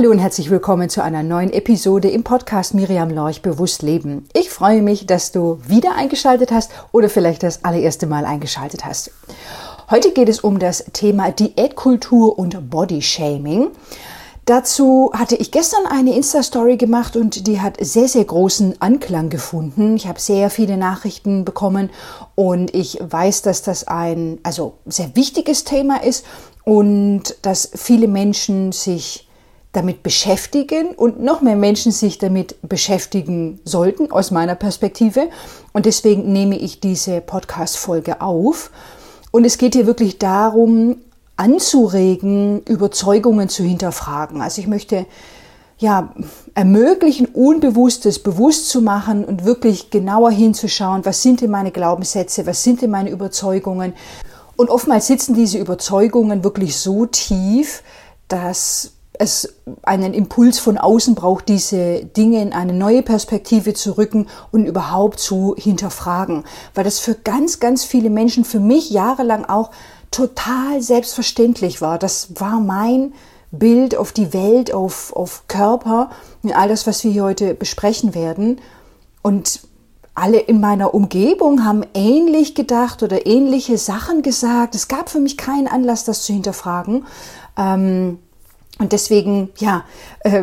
Hallo und herzlich willkommen zu einer neuen Episode im Podcast Miriam Lorch Bewusst Leben. Ich freue mich, dass du wieder eingeschaltet hast oder vielleicht das allererste Mal eingeschaltet hast. Heute geht es um das Thema Diätkultur und Bodyshaming. Dazu hatte ich gestern eine Insta-Story gemacht und die hat sehr, sehr großen Anklang gefunden. Ich habe sehr viele Nachrichten bekommen und ich weiß, dass das ein also sehr wichtiges Thema ist und dass viele Menschen sich damit beschäftigen und noch mehr Menschen sich damit beschäftigen sollten, aus meiner Perspektive. Und deswegen nehme ich diese Podcast-Folge auf. Und es geht hier wirklich darum, anzuregen, Überzeugungen zu hinterfragen. Also ich möchte ja, ermöglichen, Unbewusstes bewusst zu machen und wirklich genauer hinzuschauen, was sind denn meine Glaubenssätze, was sind denn meine Überzeugungen. Und oftmals sitzen diese Überzeugungen wirklich so tief, dass es einen Impuls von außen braucht, diese Dinge in eine neue Perspektive zu rücken und überhaupt zu hinterfragen. Weil das für ganz, ganz viele Menschen, für mich jahrelang auch total selbstverständlich war. Das war mein Bild auf die Welt, auf, auf Körper, all das, was wir hier heute besprechen werden. Und alle in meiner Umgebung haben ähnlich gedacht oder ähnliche Sachen gesagt. Es gab für mich keinen Anlass, das zu hinterfragen. Ähm, und deswegen, ja, äh,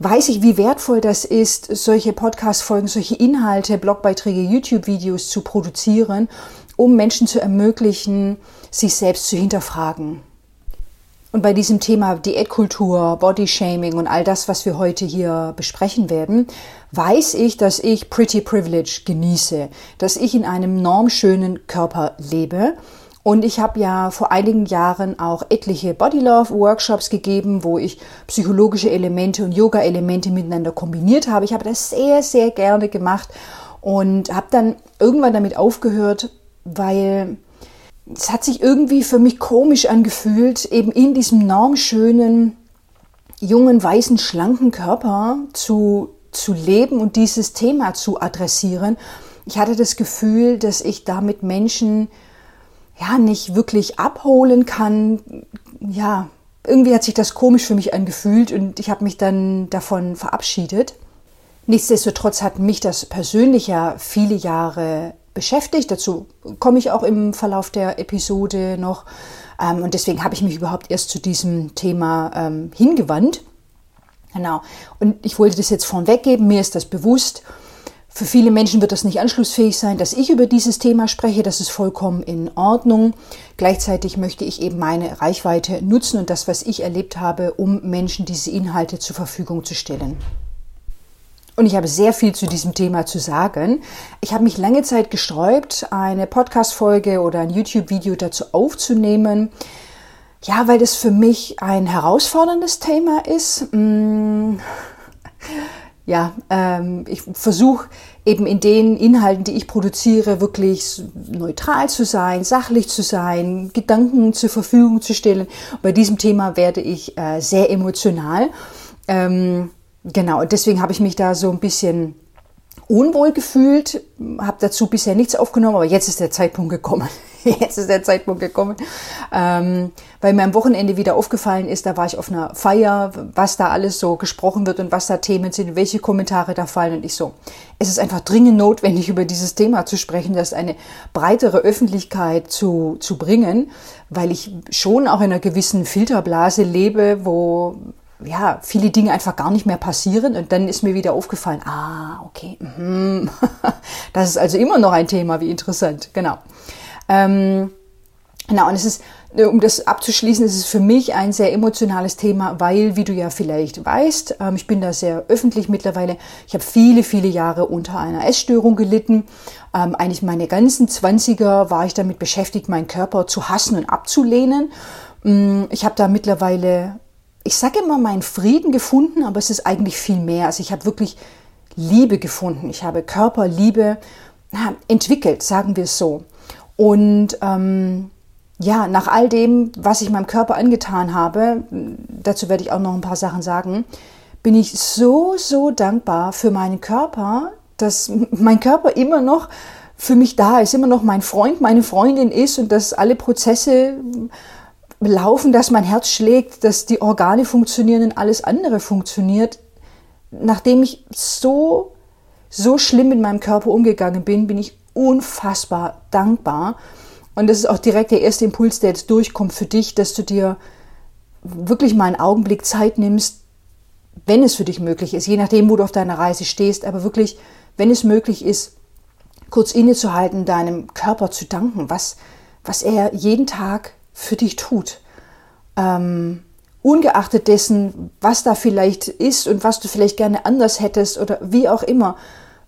weiß ich, wie wertvoll das ist, solche Podcast-Folgen, solche Inhalte, Blogbeiträge, YouTube-Videos zu produzieren, um Menschen zu ermöglichen, sich selbst zu hinterfragen. Und bei diesem Thema Diätkultur, Bodyshaming und all das, was wir heute hier besprechen werden, weiß ich, dass ich Pretty Privilege genieße, dass ich in einem normschönen Körper lebe und ich habe ja vor einigen Jahren auch etliche Bodylove-Workshops gegeben, wo ich psychologische Elemente und Yoga-Elemente miteinander kombiniert habe. Ich habe das sehr, sehr gerne gemacht und habe dann irgendwann damit aufgehört, weil es hat sich irgendwie für mich komisch angefühlt, eben in diesem normschönen, jungen, weißen, schlanken Körper zu, zu leben und dieses Thema zu adressieren. Ich hatte das Gefühl, dass ich damit Menschen ja nicht wirklich abholen kann. Ja, irgendwie hat sich das komisch für mich angefühlt und ich habe mich dann davon verabschiedet. Nichtsdestotrotz hat mich das persönlich ja viele Jahre beschäftigt. Dazu komme ich auch im Verlauf der Episode noch. Ähm, und deswegen habe ich mich überhaupt erst zu diesem Thema ähm, hingewandt. Genau. Und ich wollte das jetzt vorweg geben. Mir ist das bewusst. Für viele Menschen wird das nicht anschlussfähig sein, dass ich über dieses Thema spreche. Das ist vollkommen in Ordnung. Gleichzeitig möchte ich eben meine Reichweite nutzen und das, was ich erlebt habe, um Menschen diese Inhalte zur Verfügung zu stellen. Und ich habe sehr viel zu diesem Thema zu sagen. Ich habe mich lange Zeit gesträubt, eine Podcast-Folge oder ein YouTube-Video dazu aufzunehmen. Ja, weil das für mich ein herausforderndes Thema ist. Hm ja, ähm, ich versuche eben in den Inhalten, die ich produziere, wirklich neutral zu sein, sachlich zu sein, Gedanken zur Verfügung zu stellen. Bei diesem Thema werde ich äh, sehr emotional. Ähm, genau, deswegen habe ich mich da so ein bisschen unwohl gefühlt, habe dazu bisher nichts aufgenommen, aber jetzt ist der Zeitpunkt gekommen. jetzt ist der Zeitpunkt gekommen, ähm, weil mir am Wochenende wieder aufgefallen ist, da war ich auf einer Feier, was da alles so gesprochen wird und was da Themen sind, welche Kommentare da fallen und ich so. Es ist einfach dringend notwendig, über dieses Thema zu sprechen, das eine breitere Öffentlichkeit zu, zu bringen, weil ich schon auch in einer gewissen Filterblase lebe, wo ja, viele Dinge einfach gar nicht mehr passieren und dann ist mir wieder aufgefallen, ah, okay, mm, das ist also immer noch ein Thema, wie interessant, genau. Ähm, genau, und es ist, um das abzuschließen, es ist für mich ein sehr emotionales Thema, weil, wie du ja vielleicht weißt, ähm, ich bin da sehr öffentlich mittlerweile. Ich habe viele, viele Jahre unter einer Essstörung gelitten. Ähm, eigentlich meine ganzen Zwanziger war ich damit beschäftigt, meinen Körper zu hassen und abzulehnen. Ähm, ich habe da mittlerweile, ich sage immer, meinen Frieden gefunden, aber es ist eigentlich viel mehr. Also ich habe wirklich Liebe gefunden. Ich habe Körperliebe entwickelt, sagen wir es so. Und ähm, ja, nach all dem, was ich meinem Körper angetan habe, dazu werde ich auch noch ein paar Sachen sagen, bin ich so, so dankbar für meinen Körper, dass mein Körper immer noch für mich da ist, immer noch mein Freund, meine Freundin ist und dass alle Prozesse laufen, dass mein Herz schlägt, dass die Organe funktionieren und alles andere funktioniert. Nachdem ich so, so schlimm mit meinem Körper umgegangen bin, bin ich unfassbar dankbar. Und das ist auch direkt der erste Impuls, der jetzt durchkommt für dich, dass du dir wirklich mal einen Augenblick Zeit nimmst, wenn es für dich möglich ist, je nachdem, wo du auf deiner Reise stehst, aber wirklich, wenn es möglich ist, kurz innezuhalten, deinem Körper zu danken, was, was er jeden Tag für dich tut. Ähm, ungeachtet dessen, was da vielleicht ist und was du vielleicht gerne anders hättest oder wie auch immer.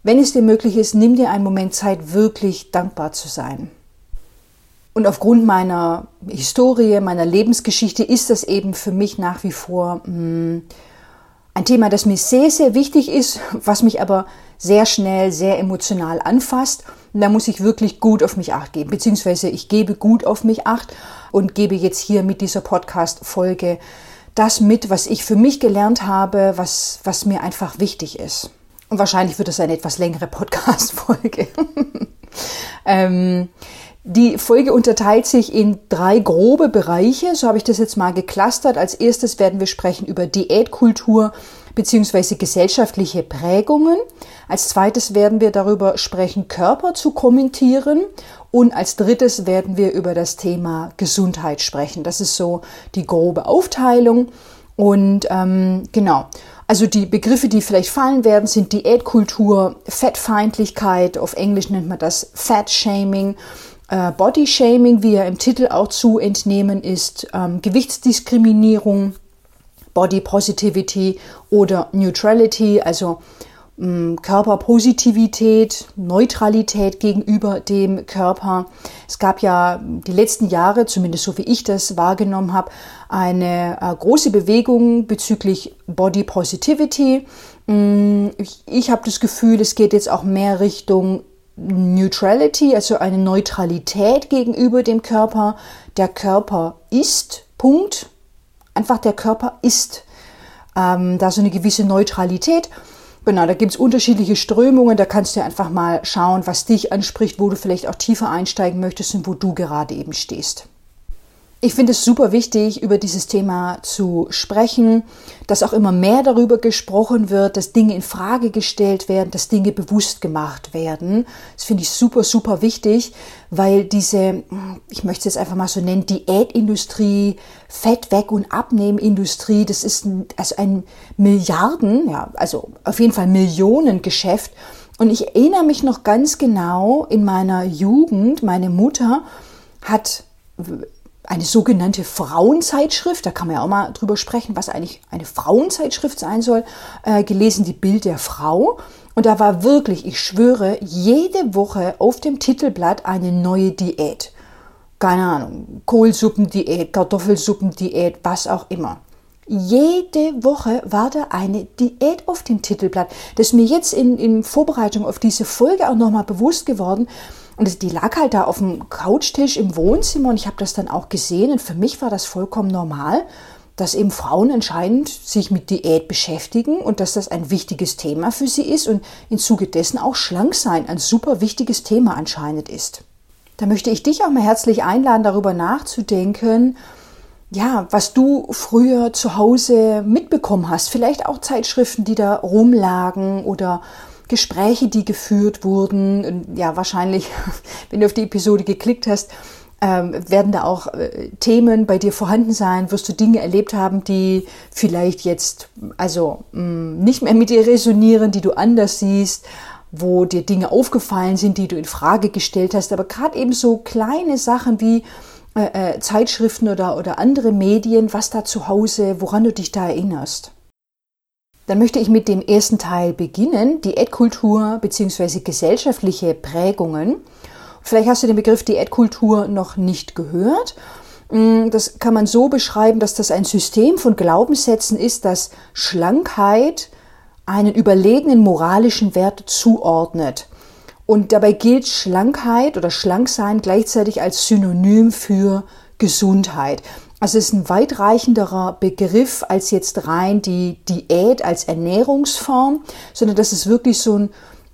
Wenn es dir möglich ist, nimm dir einen Moment Zeit, wirklich dankbar zu sein. Und aufgrund meiner Historie, meiner Lebensgeschichte ist das eben für mich nach wie vor mh, hm, ein Thema, das mir sehr, sehr wichtig ist, was mich aber sehr schnell, sehr emotional anfasst. Und da muss ich wirklich gut auf mich acht geben, beziehungsweise ich gebe gut auf mich acht und gebe jetzt hier mit dieser Podcast-Folge das mit, was ich für mich gelernt habe, was, was mir einfach wichtig ist. Und wahrscheinlich wird es eine etwas längere Podcast-Folge. ähm, die Folge unterteilt sich in drei grobe Bereiche. So habe ich das jetzt mal geclustert. Als erstes werden wir sprechen über Diätkultur bzw. gesellschaftliche Prägungen. Als zweites werden wir darüber sprechen, Körper zu kommentieren. Und als drittes werden wir über das Thema Gesundheit sprechen. Das ist so die grobe Aufteilung. Und ähm, genau, also die Begriffe, die vielleicht fallen werden, sind Diätkultur, Fettfeindlichkeit, auf Englisch nennt man das Fat Shaming äh, Body Shaming, wie er im Titel auch zu entnehmen ist, ähm, Gewichtsdiskriminierung, Body Positivity oder Neutrality, also ähm, Körperpositivität, Neutralität gegenüber dem Körper. Es gab ja die letzten Jahre, zumindest so wie ich das wahrgenommen habe, eine äh, große Bewegung bezüglich Body Positivity. Ähm, ich, ich habe das Gefühl, es geht jetzt auch mehr Richtung Neutrality, also eine Neutralität gegenüber dem Körper. Der Körper ist, Punkt. Einfach der Körper ist. Ähm, da so eine gewisse Neutralität. Genau, da gibt es unterschiedliche Strömungen. Da kannst du einfach mal schauen, was dich anspricht, wo du vielleicht auch tiefer einsteigen möchtest und wo du gerade eben stehst. Ich finde es super wichtig, über dieses Thema zu sprechen, dass auch immer mehr darüber gesprochen wird, dass Dinge in Frage gestellt werden, dass Dinge bewusst gemacht werden. Das finde ich super, super wichtig, weil diese, ich möchte es jetzt einfach mal so nennen, Diätindustrie, Fett weg und Abnehmindustrie, das ist ein, also ein Milliarden, ja, also auf jeden Fall Millionengeschäft. Und ich erinnere mich noch ganz genau in meiner Jugend, meine Mutter hat eine sogenannte Frauenzeitschrift, da kann man ja auch mal drüber sprechen, was eigentlich eine Frauenzeitschrift sein soll, äh, gelesen, die Bild der Frau. Und da war wirklich, ich schwöre, jede Woche auf dem Titelblatt eine neue Diät. Keine Ahnung, Kohlsuppendiät, Kartoffelsuppendiät, was auch immer. Jede Woche war da eine Diät auf dem Titelblatt. Das ist mir jetzt in, in Vorbereitung auf diese Folge auch nochmal bewusst geworden, und die lag halt da auf dem Couchtisch im Wohnzimmer und ich habe das dann auch gesehen und für mich war das vollkommen normal, dass eben Frauen anscheinend sich mit Diät beschäftigen und dass das ein wichtiges Thema für sie ist und im Zuge dessen auch schlank sein ein super wichtiges Thema anscheinend ist. Da möchte ich dich auch mal herzlich einladen, darüber nachzudenken, ja, was du früher zu Hause mitbekommen hast. Vielleicht auch Zeitschriften, die da rumlagen oder Gespräche, die geführt wurden. Ja, wahrscheinlich, wenn du auf die Episode geklickt hast, ähm, werden da auch äh, Themen bei dir vorhanden sein, wirst du Dinge erlebt haben, die vielleicht jetzt also mm, nicht mehr mit dir resonieren, die du anders siehst, wo dir Dinge aufgefallen sind, die du in Frage gestellt hast, aber gerade eben so kleine Sachen wie äh, äh, Zeitschriften oder, oder andere Medien, was da zu Hause, woran du dich da erinnerst. Dann möchte ich mit dem ersten Teil beginnen, Diätkultur bzw. gesellschaftliche Prägungen. Vielleicht hast du den Begriff Diätkultur noch nicht gehört. Mm, das kann man so beschreiben, dass das ein System von Glaubenssätzen ist, das Schlankheit einen überlegenen moralischen Wert zuordnet. Und dabei gilt Schlankheit oder Schlanksein gleichzeitig als Synonym für Gesundheit. Also es ist ein weitreichenderer Begriff als jetzt rein die Diät als Ernährungsform, sondern dass es wirklich so, ein,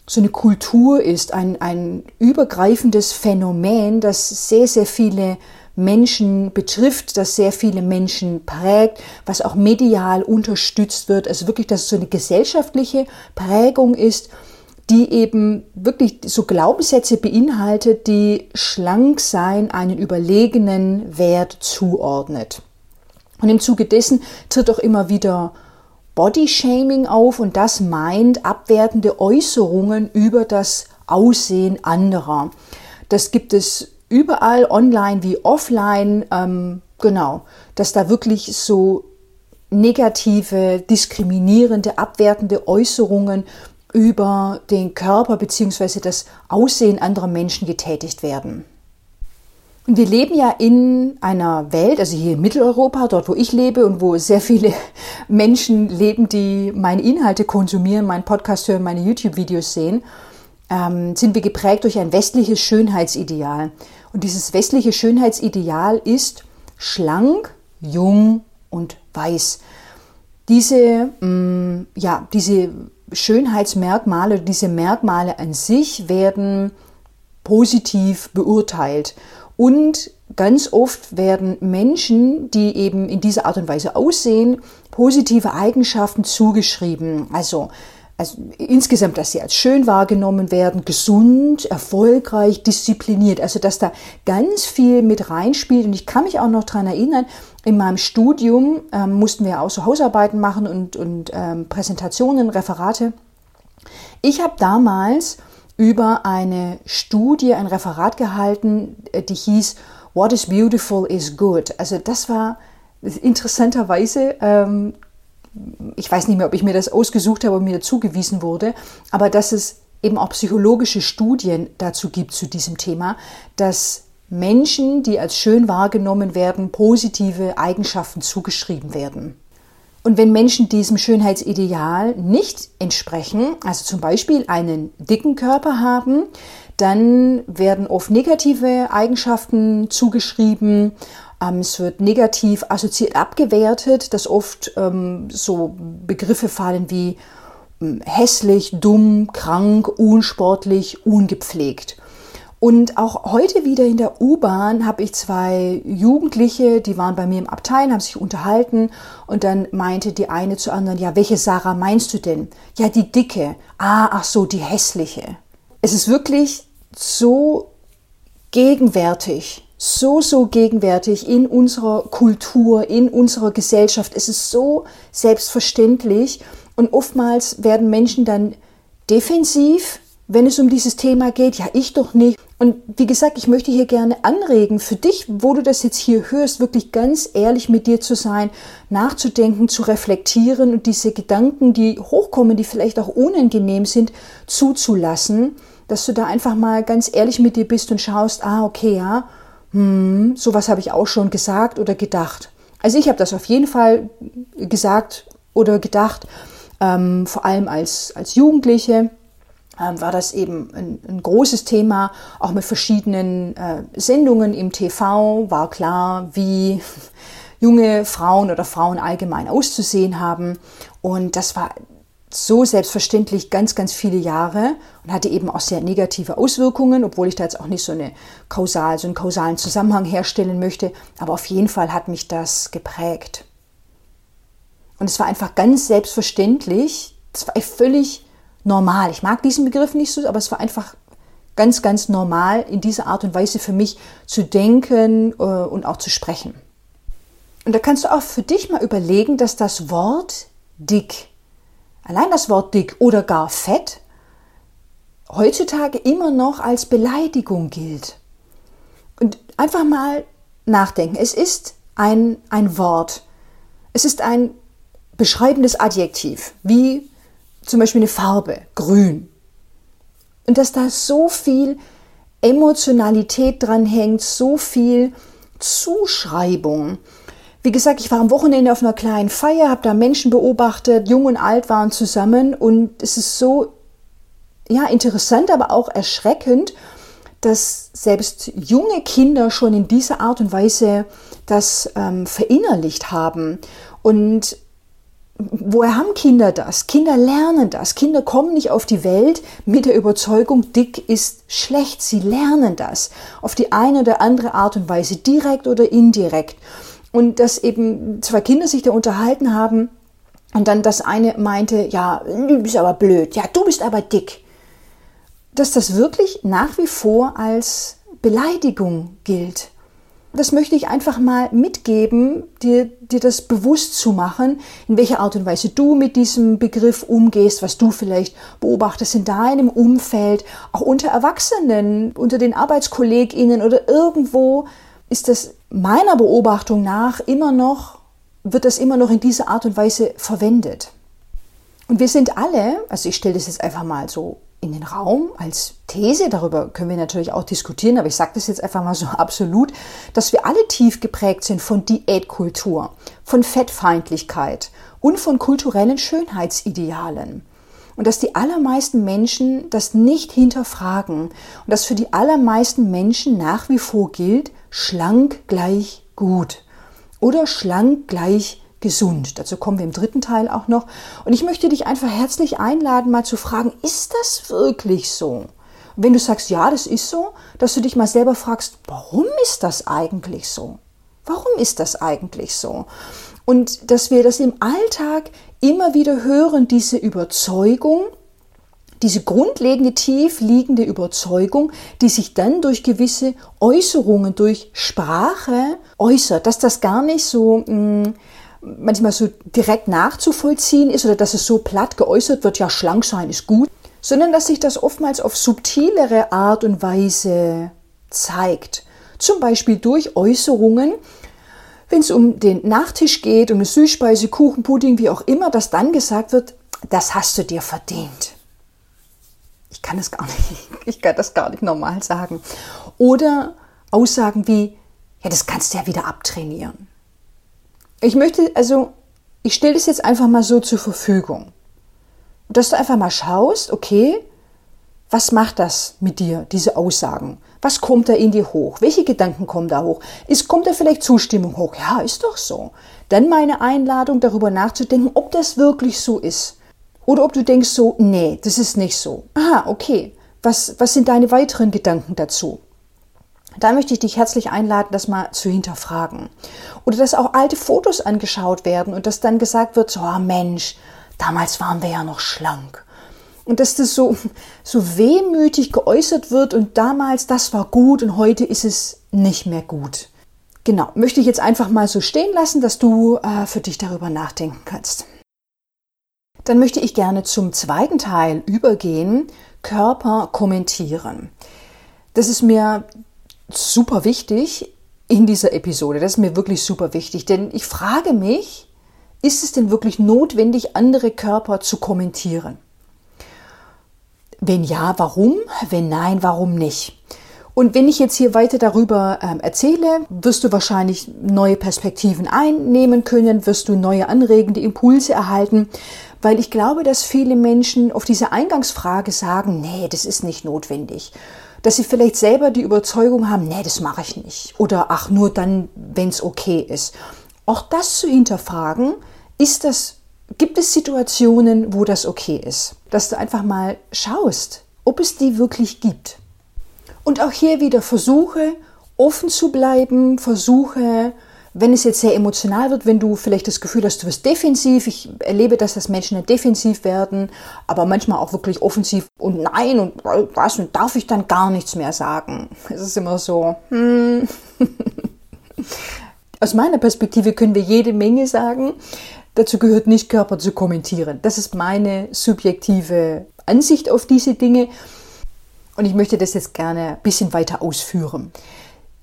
so eine Kultur ist, ein, ein übergreifendes Phänomen, das sehr, sehr viele Menschen betrifft, das sehr viele Menschen prägt, was auch medial unterstützt wird. Also wirklich, dass es so eine gesellschaftliche Prägung ist, die eben wirklich so Glaubenssätze beinhaltet, die schlank sein einen überlegenen Wert zuordnet. Und im Zuge dessen tritt auch immer wieder Bodyshaming auf und das meint abwertende Äußerungen über das Aussehen anderer. Das gibt es überall online wie offline, ähm, genau, dass da wirklich so negative, diskriminierende, abwertende Äußerungen über den Körper bzw. das Aussehen anderer Menschen getätigt werden. Und wir leben ja in einer Welt, also hier in Mitteleuropa, dort wo ich lebe und wo sehr viele Menschen leben, die meine Inhalte konsumieren, meinen Podcast hören, meine YouTube-Videos sehen, ähm, sind wir geprägt durch ein westliches Schönheitsideal. Und dieses westliche Schönheitsideal ist schlank, jung und weiß. Diese, mh, mm, ja, diese Schönheitsmerkmale, diese Merkmale an sich werden positiv beurteilt. Und ganz oft werden Menschen, die eben in dieser Art und Weise aussehen, positive Eigenschaften zugeschrieben. Also, also insgesamt, dass sie als schön wahrgenommen werden, gesund, erfolgreich, diszipliniert. Also dass da ganz viel mit reinspielt. Und ich kann mich auch noch daran erinnern, in meinem Studium ähm, mussten wir auch so Hausarbeiten machen und, und ähm, Präsentationen, Referate. Ich habe damals über eine Studie, ein Referat gehalten, äh, die hieß What is beautiful is good. Also das war interessanterweise, ähm, ich weiß nicht mehr, ob ich mir das ausgesucht habe oder mir zugewiesen wurde, aber dass es eben auch psychologische Studien dazu gibt zu diesem Thema, dass Menschen, die als schön wahrgenommen werden, positive Eigenschaften zugeschrieben werden. Und wenn Menschen diesem Schönheitsideal nicht entsprechen, also zum Beispiel einen dicken Körper haben, dann werden oft negative Eigenschaften zugeschrieben. Ähm, es wird negativ assoziiert abgewertet, dass oft ähm, so Begriffe fallen wie ähm, hässlich, dumm, krank, unsportlich, ungepflegt. Und auch heute wieder in der U-Bahn habe ich zwei Jugendliche, die waren bei mir im Abteil, haben sich unterhalten und dann meinte die eine zur anderen, ja, welche Sarah meinst du denn? Ja, die dicke. Ah, ach so, die hässliche. Es ist wirklich so gegenwärtig, so, so gegenwärtig in unserer Kultur, in unserer Gesellschaft. Es ist so selbstverständlich und oftmals werden Menschen dann defensiv, wenn es um dieses Thema geht. Ja, ich doch nicht. Und wie gesagt, ich möchte hier gerne anregen, für dich, wo du das jetzt hier hörst, wirklich ganz ehrlich mit dir zu sein, nachzudenken, zu reflektieren und diese Gedanken, die hochkommen, die vielleicht auch unangenehm sind, zuzulassen, dass du da einfach mal ganz ehrlich mit dir bist und schaust, ah, okay, ja, hm, sowas habe ich auch schon gesagt oder gedacht. Also ich habe das auf jeden Fall gesagt oder gedacht, ähm, vor allem als, als Jugendliche war das eben ein, ein, großes Thema, auch mit verschiedenen äh, Sendungen im TV war klar, wie junge Frauen oder Frauen allgemein auszusehen haben. Und das war so selbstverständlich ganz, ganz viele Jahre und hatte eben auch sehr negative Auswirkungen, obwohl ich da jetzt auch nicht so eine kausal, so einen kausalen Zusammenhang herstellen möchte. Aber auf jeden Fall hat mich das geprägt. Und es war einfach ganz selbstverständlich, war völlig normal. Ich mag diesen Begriff nicht so, aber es war einfach ganz, ganz normal, in dieser Art und Weise für mich zu denken äh, und auch zu sprechen. Und da kannst du auch für dich mal überlegen, dass das Wort dick, allein das Wort dick oder gar fett, heutzutage immer noch als Beleidigung gilt. Und einfach mal nachdenken. Es ist ein, ein Wort. Es ist ein beschreibendes Adjektiv, wie zum Beispiel eine Farbe, grün. Und dass da so viel Emotionalität dran hängt, so viel Zuschreibung. Wie gesagt, ich war am Wochenende auf einer kleinen Feier, habe da Menschen beobachtet, jung und alt waren zusammen und es ist so ja interessant, aber auch erschreckend, dass selbst junge Kinder schon in dieser Art und Weise das ähm, verinnerlicht haben und woher haben Kinder das? Kinder lernen das. Kinder kommen nicht auf die Welt mit der Überzeugung, dick ist schlecht. Sie lernen das auf die eine oder andere Art und Weise, direkt oder indirekt. Und dass eben zwei Kinder sich da unterhalten haben und dann das eine meinte, ja, du bist aber blöd, ja, du bist aber dick. Dass das wirklich nach wie vor als Beleidigung gilt das möchte ich einfach mal mitgeben, dir, dir das bewusst zu machen, in welcher Art und Weise du mit diesem Begriff umgehst, was du vielleicht beobachtest in deinem Umfeld, auch unter Erwachsenen, unter den ArbeitskollegInnen oder irgendwo ist das meiner Beobachtung nach immer noch, wird das immer noch in dieser Art und Weise verwendet. Und wir sind alle, also ich stelle das jetzt einfach mal so in den Raum als These, darüber können wir natürlich auch diskutieren, aber ich sage das jetzt einfach mal so absolut, dass wir alle tief geprägt sind von Diätkultur, von Fettfeindlichkeit und von kulturellen Schönheitsidealen. Und dass die allermeisten Menschen das nicht hinterfragen und dass für die allermeisten Menschen nach wie vor gilt, schlank gleich gut oder schlank gleich gesund. Dazu kommen wir im dritten Teil auch noch. Und ich möchte dich einfach herzlich einladen, mal zu fragen, ist das wirklich so? Und wenn du sagst, ja, das ist so, dass du dich mal selber fragst, warum ist das eigentlich so? Warum ist das eigentlich so? Und dass wir das im Alltag immer wieder hören, diese Überzeugung, diese grundlegende, tief liegende Überzeugung, die sich dann durch gewisse Äußerungen, durch Sprache äußert, dass das gar nicht so mh, mm, manchmal so direkt nachzuvollziehen ist oder dass es so platt geäußert wird, ja, schlank sein ist gut, sondern dass sich das oftmals auf subtilere Art und Weise zeigt. Zum Beispiel durch Äußerungen, wenn es um den Nachtisch geht, um eine Süßspeise, Kuchen, Pudding, wie auch immer, dass dann gesagt wird, das hast du dir verdient. Ich kann das gar nicht, ich kann das gar nicht normal sagen. Oder Aussagen wie, ja, das kannst du ja wieder abtrainieren. Ich möchte, also, ich stelle das jetzt einfach mal so zur Verfügung. Dass du einfach mal schaust, okay, was macht das mit dir, diese Aussagen? Was kommt da in dir hoch? Welche Gedanken kommen da hoch? Ist, kommt da vielleicht Zustimmung hoch? Ja, ist doch so. Dann meine Einladung, darüber nachzudenken, ob das wirklich so ist. Oder ob du denkst so, nee, das ist nicht so. Aha, okay. Was, was sind deine weiteren Gedanken dazu? Da möchte ich dich herzlich einladen, das mal zu hinterfragen. Oder dass auch alte Fotos angeschaut werden und dass dann gesagt wird, so, oh Mensch, damals waren wir ja noch schlank. Und dass das so, so wehmütig geäußert wird und damals, das war gut und heute ist es nicht mehr gut. Genau, möchte ich jetzt einfach mal so stehen lassen, dass du äh, für dich darüber nachdenken kannst. Dann möchte ich gerne zum zweiten Teil übergehen, Körper kommentieren. Das ist mir super wichtig in dieser Episode. Das ist mir wirklich super wichtig, denn ich frage mich, ist es denn wirklich notwendig, andere Körper zu kommentieren? Wenn ja, warum? Wenn nein, warum nicht? Und wenn ich jetzt hier weiter darüber ähm, erzähle, wirst du wahrscheinlich neue Perspektiven einnehmen können, wirst du neue anregende Impulse erhalten, weil ich glaube, dass viele Menschen auf diese Eingangsfrage sagen, nee, das ist nicht notwendig dass sie vielleicht selber die Überzeugung haben, nee, das mache ich nicht. Oder ach, nur dann, wenn es okay ist. Auch das zu hinterfragen, ist das, gibt es Situationen, wo das okay ist? Dass du einfach mal schaust, ob es die wirklich gibt. Und auch hier wieder versuche, offen zu bleiben, versuche, wenn es jetzt sehr emotional wird, wenn du vielleicht das Gefühl hast, du wirst defensiv, ich erlebe das, dass Menschen nicht defensiv werden, aber manchmal auch wirklich offensiv und nein und was und darf ich dann gar nichts mehr sagen. Es ist immer so, hm. Aus meiner Perspektive können wir jede Menge sagen. Dazu gehört nicht Körper zu kommentieren. Das ist meine subjektive Ansicht auf diese Dinge. Und ich möchte das jetzt gerne ein bisschen weiter ausführen.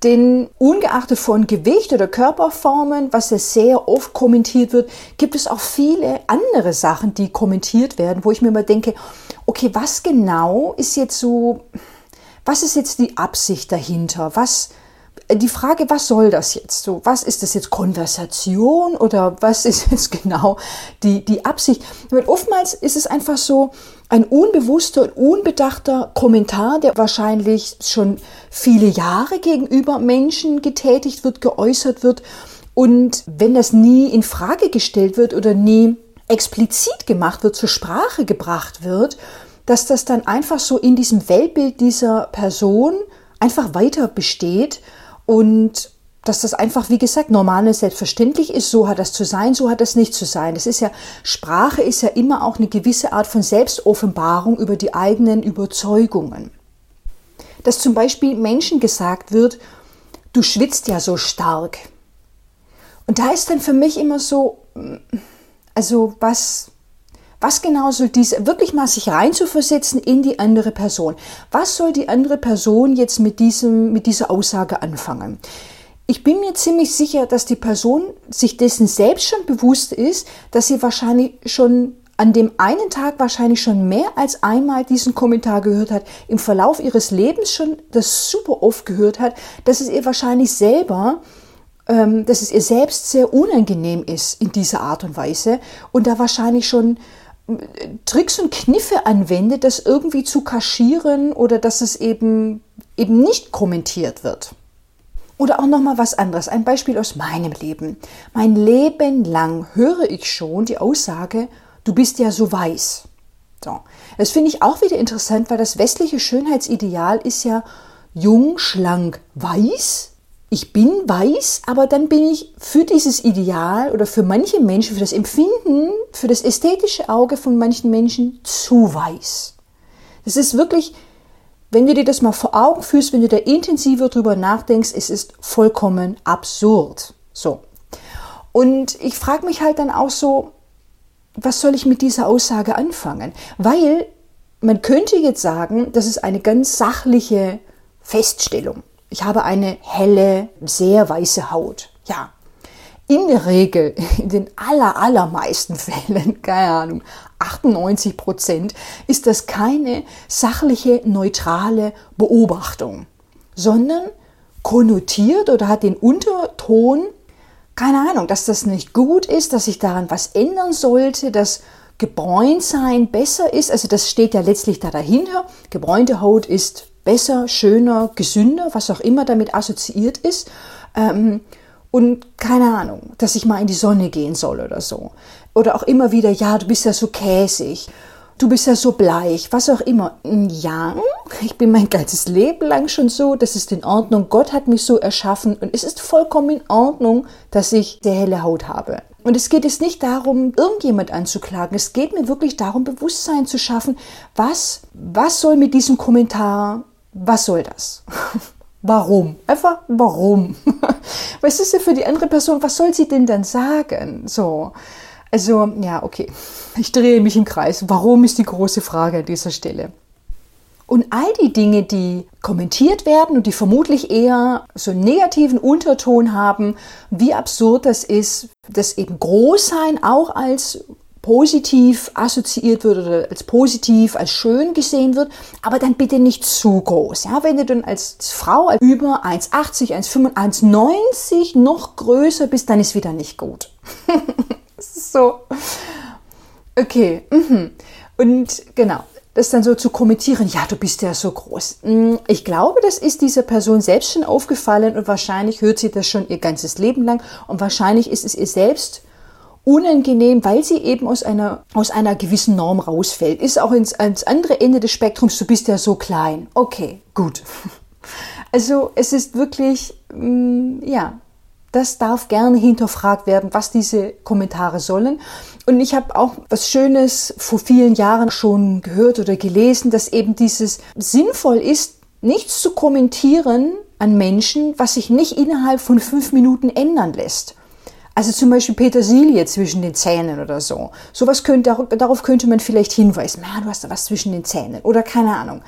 Denn ungeachtet von Gewicht oder Körperformen, was ja sehr oft kommentiert wird, gibt es auch viele andere Sachen, die kommentiert werden, wo ich mir immer denke, okay, was genau ist jetzt so, was ist jetzt die Absicht dahinter? Was, die Frage, was soll das jetzt? So, was ist das jetzt Konversation oder was ist jetzt genau die, die Absicht? Weil oftmals ist es einfach so, ein unbewusster und unbedachter Kommentar, der wahrscheinlich schon viele Jahre gegenüber Menschen getätigt wird, geäußert wird. Und wenn das nie in Frage gestellt wird oder nie explizit gemacht wird, zur Sprache gebracht wird, dass das dann einfach so in diesem Weltbild dieser Person einfach weiter besteht und dass das einfach, wie gesagt, normal und selbstverständlich ist, so hat das zu sein, so hat das nicht zu sein. Das ist ja, Sprache ist ja immer auch eine gewisse Art von Selbstoffenbarung über die eigenen Überzeugungen. Dass zum Beispiel Menschen gesagt wird, du schwitzt ja so stark. Und da ist dann für mich immer so, also was, was genau soll diese, wirklich mal sich reinzuversetzen in die andere Person. Was soll die andere Person jetzt mit diesem, mit dieser Aussage anfangen? Ich bin mir ziemlich sicher, dass die Person sich dessen selbst schon bewusst ist, dass sie wahrscheinlich schon an dem einen Tag wahrscheinlich schon mehr als einmal diesen Kommentar gehört hat, im Verlauf ihres Lebens schon das super oft gehört hat, dass es ihr wahrscheinlich selber, ähm, dass es ihr selbst sehr unangenehm ist in dieser Art und Weise und da wahrscheinlich schon Tricks und Kniffe anwendet, das irgendwie zu kaschieren oder dass es eben eben nicht kommentiert wird. Oder auch noch mal was anderes, ein Beispiel aus meinem Leben. Mein Leben lang höre ich schon die Aussage, du bist ja so weiß. So. Das finde ich auch wieder interessant, weil das westliche Schönheitsideal ist ja jung, schlank, weiß. Ich bin weiß, aber dann bin ich für dieses Ideal oder für manche Menschen, für das Empfinden, für das ästhetische Auge von manchen Menschen zu weiß. Das ist wirklich wenn du dir das mal vor Augen führst, wenn du da intensiver drüber nachdenkst, es ist vollkommen absurd. So. Und ich frage mich halt dann auch so, was soll ich mit dieser Aussage anfangen? Weil man könnte jetzt sagen, das ist eine ganz sachliche Feststellung. Ich habe eine helle, sehr weiße Haut. Ja, in der Regel, in den aller, allermeisten Fällen, keine Ahnung, 98 Prozent, ist das keine sachliche, neutrale Beobachtung, sondern konnotiert oder hat den Unterton, keine Ahnung, dass das nicht gut ist, dass sich daran was ändern sollte, dass gebräunt sein besser ist. Also das steht ja letztlich da dahinter. Gebräunte Haut ist besser, schöner, gesünder, was auch immer damit assoziiert ist. Ähm, und keine Ahnung, dass ich mal in die Sonne gehen soll oder so. Oder auch immer wieder, ja, du bist ja so käsig, du bist ja so bleich, was auch immer. Ja, ich bin mein ganzes Leben lang schon so, das ist in Ordnung. Gott hat mich so erschaffen und es ist vollkommen in Ordnung, dass ich sehr helle Haut habe. Und es geht jetzt nicht darum, irgendjemand anzuklagen. Es geht mir wirklich darum, Bewusstsein zu schaffen. Was, was soll mit diesem Kommentar, was soll das? Warum? Einfach warum? Was ist denn für die andere Person? Was soll sie denn dann sagen? So. Also, ja, okay. Ich drehe mich im Kreis. Warum ist die große Frage an dieser Stelle? Und all die Dinge, die kommentiert werden und die vermutlich eher so einen negativen Unterton haben, wie absurd das ist, dass eben Großsein auch als positiv assoziiert wird oder als positiv, als schön gesehen wird, aber dann bitte nicht zu groß. Ja, wenn du dann als Frau über 1,80, 1,95, 1,90 noch größer bist, dann ist wieder nicht gut. so. Okay. Mhm. Und genau, das dann so zu kommentieren, ja, du bist ja so groß. Mm, ich glaube, das ist dieser Person selbst schon aufgefallen und wahrscheinlich hört sie das schon ihr ganzes Leben lang und wahrscheinlich ist es ihr selbst unangenehm, weil sie eben aus einer, aus einer gewissen Norm rausfällt. Ist auch ins, ans andere Ende des Spektrums, du bist ja so klein. Okay, gut. Also es ist wirklich, mm, ja, das darf gerne hinterfragt werden, was diese Kommentare sollen. Und ich habe auch was Schönes vor vielen Jahren schon gehört oder gelesen, dass eben dieses sinnvoll ist, nichts zu kommentieren an Menschen, was sich nicht innerhalb von fünf Minuten ändern lässt. Also zum Beispiel Petersilie zwischen den Zähnen oder so. Sowas könnte, darauf könnte man vielleicht hinweisen. Ja, du hast da was zwischen den Zähnen. Oder keine Ahnung.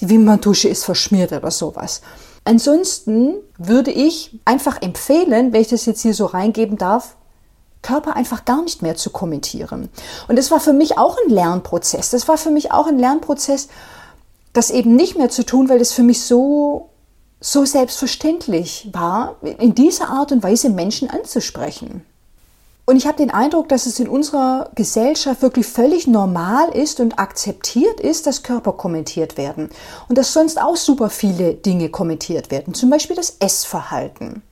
Die Wimperntusche ist verschmiert oder sowas. Ansonsten würde ich einfach empfehlen, wenn ich das jetzt hier so reingeben darf, Körper einfach gar nicht mehr zu kommentieren. Und das war für mich auch ein Lernprozess. Das war für mich auch ein Lernprozess, das eben nicht mehr zu tun, weil das für mich so so selbstverständlich war, in dieser Art und Weise Menschen anzusprechen. Und ich habe den Eindruck, dass es in unserer Gesellschaft wirklich völlig normal ist und akzeptiert ist, dass Körper kommentiert werden. Und dass sonst auch super viele Dinge kommentiert werden. Zum Beispiel das Essverhalten.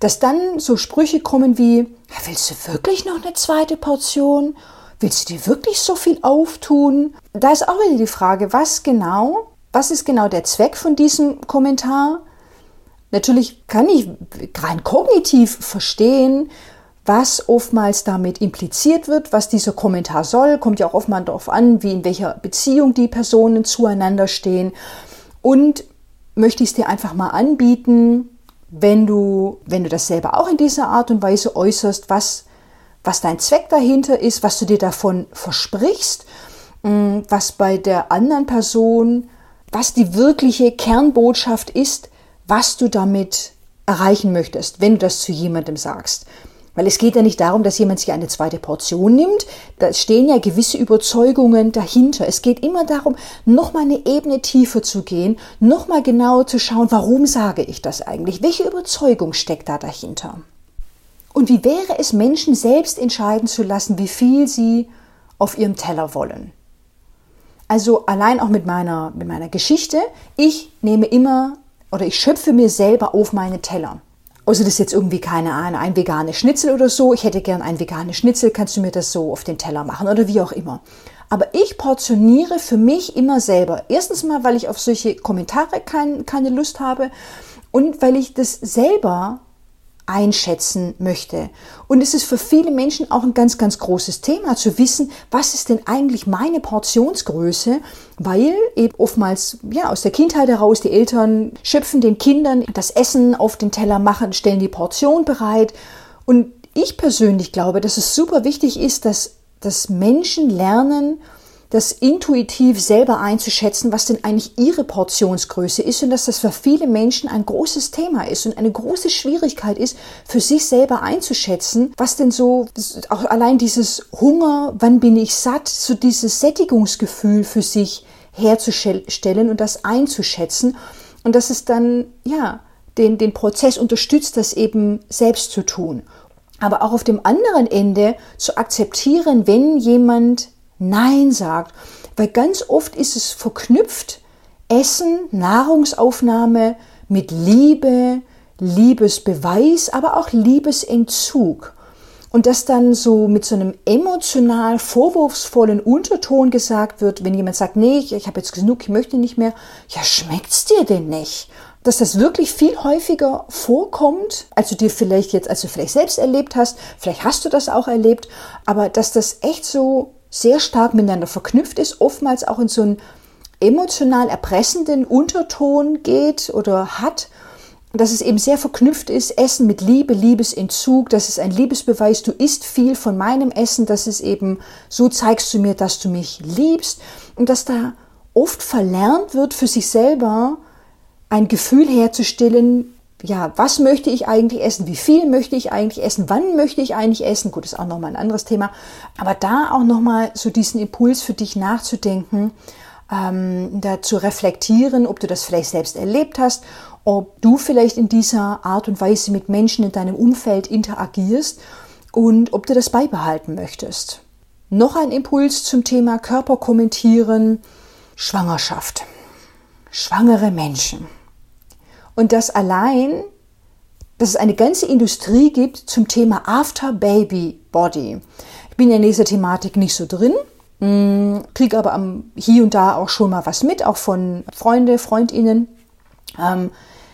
Dass dann so Sprüche kommen wie, willst du wirklich noch eine zweite Portion? Willst du dir wirklich so viel auftun? Da ist auch wieder die Frage, was genau, was ist genau der Zweck von diesem Kommentar? Natürlich kann ich rein kognitiv verstehen, was oftmals damit impliziert wird, was dieser Kommentar soll. Kommt ja auch oftmals darauf an, wie in welcher Beziehung die Personen zueinander stehen. Und möchte ich es dir einfach mal anbieten, wenn du, wenn du das selber auch in dieser Art und Weise äußerst, was, was dein Zweck dahinter ist, was du dir davon versprichst, mm, was bei der anderen Person, was die wirkliche Kernbotschaft ist, was du damit erreichen möchtest, wenn du das zu jemandem sagst. Weil es geht ja nicht darum, dass jemand sich eine zweite Portion nimmt. Da stehen ja gewisse Überzeugungen dahinter. Es geht immer darum, nochmal eine Ebene tiefer zu gehen, nochmal genauer zu schauen, warum sage ich das eigentlich? Welche Überzeugung steckt da dahinter? Und wie wäre es, Menschen selbst entscheiden zu lassen, wie viel sie auf ihrem Teller wollen? Also allein auch mit meiner, mit meiner Geschichte. Ich nehme immer oder ich schöpfe mir selber auf meine Teller. Also das ist jetzt irgendwie keine Ahnung, ein veganes Schnitzel oder so. Ich hätte gern ein veganes Schnitzel, kannst du mir das so auf den Teller machen oder wie auch immer. Aber ich portioniere für mich immer selber. Erstens mal, weil ich auf solche Kommentare kein, keine Lust habe und weil ich das selber einschätzen möchte. Und es ist für viele Menschen auch ein ganz, ganz großes Thema zu wissen, was ist denn eigentlich meine Portionsgröße, weil eben oftmals ja aus der Kindheit heraus die Eltern schöpfen den Kindern das Essen auf den Teller machen, stellen die Portion bereit und ich persönlich glaube, dass es super wichtig ist, dass, dass Menschen lernen, das intuitiv selber einzuschätzen, was denn eigentlich ihre Portionsgröße ist und dass das für viele Menschen ein großes Thema ist und eine große Schwierigkeit ist, für sich selber einzuschätzen, was denn so, auch allein dieses Hunger, wann bin ich satt, so dieses Sättigungsgefühl für sich herzustellen und das einzuschätzen und dass es dann, ja, den, den Prozess unterstützt, das eben selbst zu tun. Aber auch auf dem anderen Ende zu akzeptieren, wenn jemand Nein sagt. Weil ganz oft ist es verknüpft, Essen, Nahrungsaufnahme mit Liebe, Liebesbeweis, aber auch Liebesentzug. Und dass dann so mit so einem emotional vorwurfsvollen Unterton gesagt wird, wenn jemand sagt, nee, ich, ich habe jetzt genug, ich möchte nicht mehr, ja, schmeckt's dir denn nicht? Dass das wirklich viel häufiger vorkommt, als du dir vielleicht jetzt, als du vielleicht selbst erlebt hast, vielleicht hast du das auch erlebt, aber dass das echt so sehr stark miteinander verknüpft ist, oftmals auch in so einen emotional erpressenden Unterton geht oder hat, dass es eben sehr verknüpft ist, Essen mit Liebe, Liebesentzug, das ist ein Liebesbeweis, du isst viel von meinem Essen, das ist eben, so zeigst du mir, dass du mich liebst und dass da oft verlernt wird, für sich selber ein Gefühl herzustellen, ja, was möchte ich eigentlich essen? Wie viel möchte ich eigentlich essen? Wann möchte ich eigentlich essen? Gut, ist auch nochmal ein anderes Thema. Aber da auch nochmal so diesen Impuls für dich nachzudenken, ähm, da zu reflektieren, ob du das vielleicht selbst erlebt hast, ob du vielleicht in dieser Art und Weise mit Menschen in deinem Umfeld interagierst und ob du das beibehalten möchtest. Noch ein Impuls zum Thema Körper kommentieren, Schwangerschaft. Schwangere Menschen. Und dass allein, dass es eine ganze Industrie gibt zum Thema After Baby Body. Ich bin in dieser Thematik nicht so drin, hm, kriege aber am, hier und da auch schon mal was mit, auch von Freunde, Freundinnen, ähm,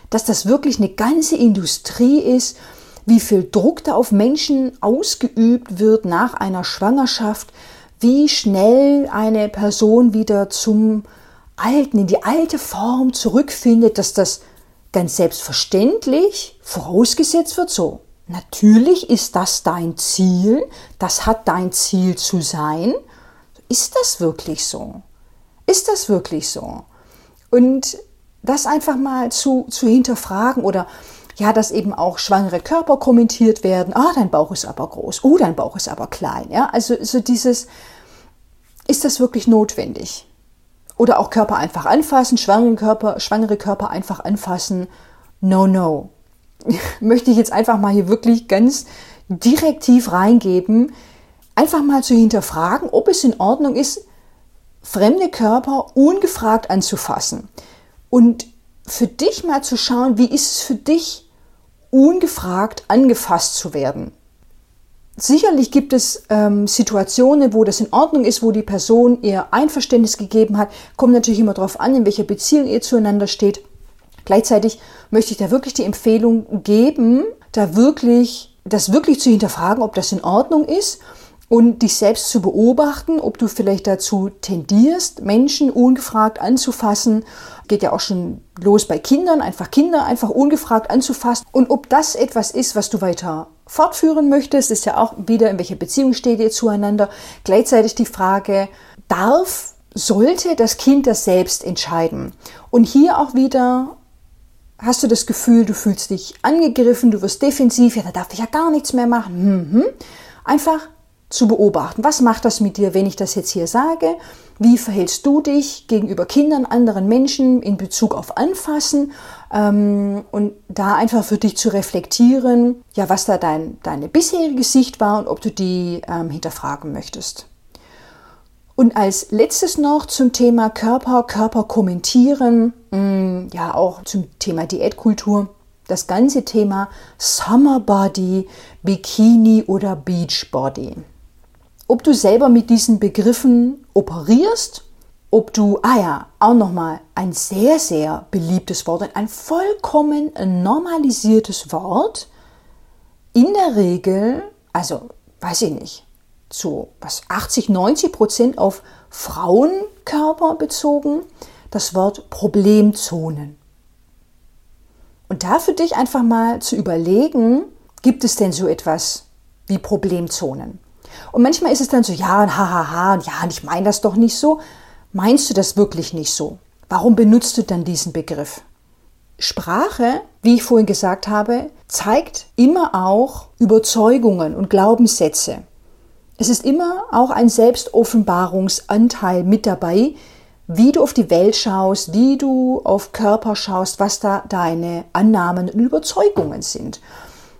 dass das wirklich eine ganze Industrie ist, wie viel Druck da auf Menschen ausgeübt wird nach einer Schwangerschaft, wie schnell eine Person wieder zum Alten, in die alte Form zurückfindet, dass das ganz selbstverständlich vorausgesetzt wird so. Natürlich ist das dein Ziel, das hat dein Ziel zu sein. Ist das wirklich so? Ist das wirklich so? Und das einfach mal zu, zu hinterfragen oder ja, dass eben auch schwangere Körper kommentiert werden. Ah, dein Bauch ist aber groß. Oh, dein Bauch ist aber klein. Ja, also so dieses, ist das wirklich notwendig? Oder auch Körper einfach anfassen, schwangere Körper, schwangere Körper einfach anfassen. No, no. Möchte ich jetzt einfach mal hier wirklich ganz direktiv reingeben, einfach mal zu hinterfragen, ob es in Ordnung ist, fremde Körper ungefragt anzufassen. Und für dich mal zu schauen, wie ist es für dich, ungefragt angefasst zu werden. Sicherlich gibt es ähm, Situationen, wo das in Ordnung ist, wo die Person ihr Einverständnis gegeben hat. Kommt natürlich immer darauf an, in welcher Beziehung ihr zueinander steht. Gleichzeitig möchte ich da wirklich die Empfehlung geben, da wirklich, das wirklich zu hinterfragen, ob das in Ordnung ist und dich selbst zu beobachten, ob du vielleicht dazu tendierst, Menschen ungefragt anzufassen. Geht ja auch schon los bei Kindern, einfach Kinder einfach ungefragt anzufassen. Und ob das etwas ist, was du weiter fortführen möchtest, ist ja auch wieder, in welcher Beziehung steht ihr zueinander. Gleichzeitig die Frage, darf, sollte das Kind das selbst entscheiden? Und hier auch wieder hast du das Gefühl, du fühlst dich angegriffen, du wirst defensiv, ja, da darf ich ja gar nichts mehr machen. Mhm. Einfach zu beobachten. Was macht das mit dir, wenn ich das jetzt hier sage? Wie verhältst du dich gegenüber Kindern, anderen Menschen in Bezug auf Anfassen? Ähm, und da einfach für dich zu reflektieren, ja, was da dein, deine bisherige Sicht war und ob du die ähm, hinterfragen möchtest. Und als letztes noch zum Thema Körper, Körper kommentieren, mh, mm, ja auch zum Thema Diätkultur das ganze Thema Summer Body, Bikini oder Beach Body ob du selber mit diesen Begriffen operierst, ob du, ah ja, auch nochmal ein sehr, sehr beliebtes Wort, ein vollkommen normalisiertes Wort, in der Regel, also weiß ich nicht, zu was 80, 90 Prozent auf Frauenkörper bezogen, das Wort Problemzonen. Und da für dich einfach mal zu überlegen, gibt es denn so etwas wie Problemzonen? Und manchmal ist es dann so, ja, und hahaha, und ja, und ich meine das doch nicht so. Meinst du das wirklich nicht so? Warum benutzt du dann diesen Begriff? Sprache, wie ich vorhin gesagt habe, zeigt immer auch Überzeugungen und Glaubenssätze. Es ist immer auch ein Selbstoffenbarungsanteil mit dabei, wie du auf die Welt schaust, wie du auf Körper schaust, was da deine Annahmen und Überzeugungen sind.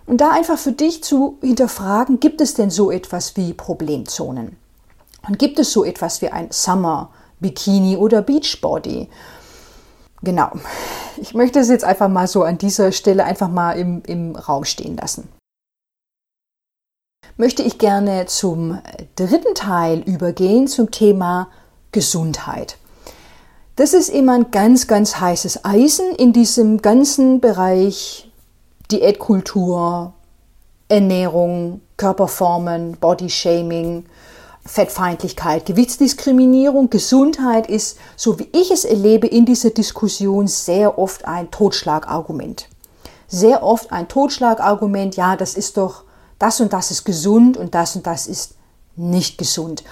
Und da einfach für dich zu hinterfragen, gibt es denn so etwas wie Problemzonen? Und gibt es so etwas wie ein Summer Bikini oder Beachbody? Genau. Ich möchte es jetzt einfach mal so an dieser Stelle einfach mal im, im Raum stehen lassen. Möchte ich gerne zum dritten Teil übergehen, zum Thema Gesundheit. Das ist immer ein ganz, ganz heißes Eisen in diesem ganzen Bereich Diätkultur, Ernährung, Körperformen, Bodyshaming, Fettfeindlichkeit, Gewichtsdiskriminierung, Gesundheit ist, so wie ich es erlebe, in dieser Diskussion sehr oft ein Totschlagargument. Sehr oft ein Totschlagargument, ja, das ist doch, das und das ist gesund und das und das ist nicht gesund.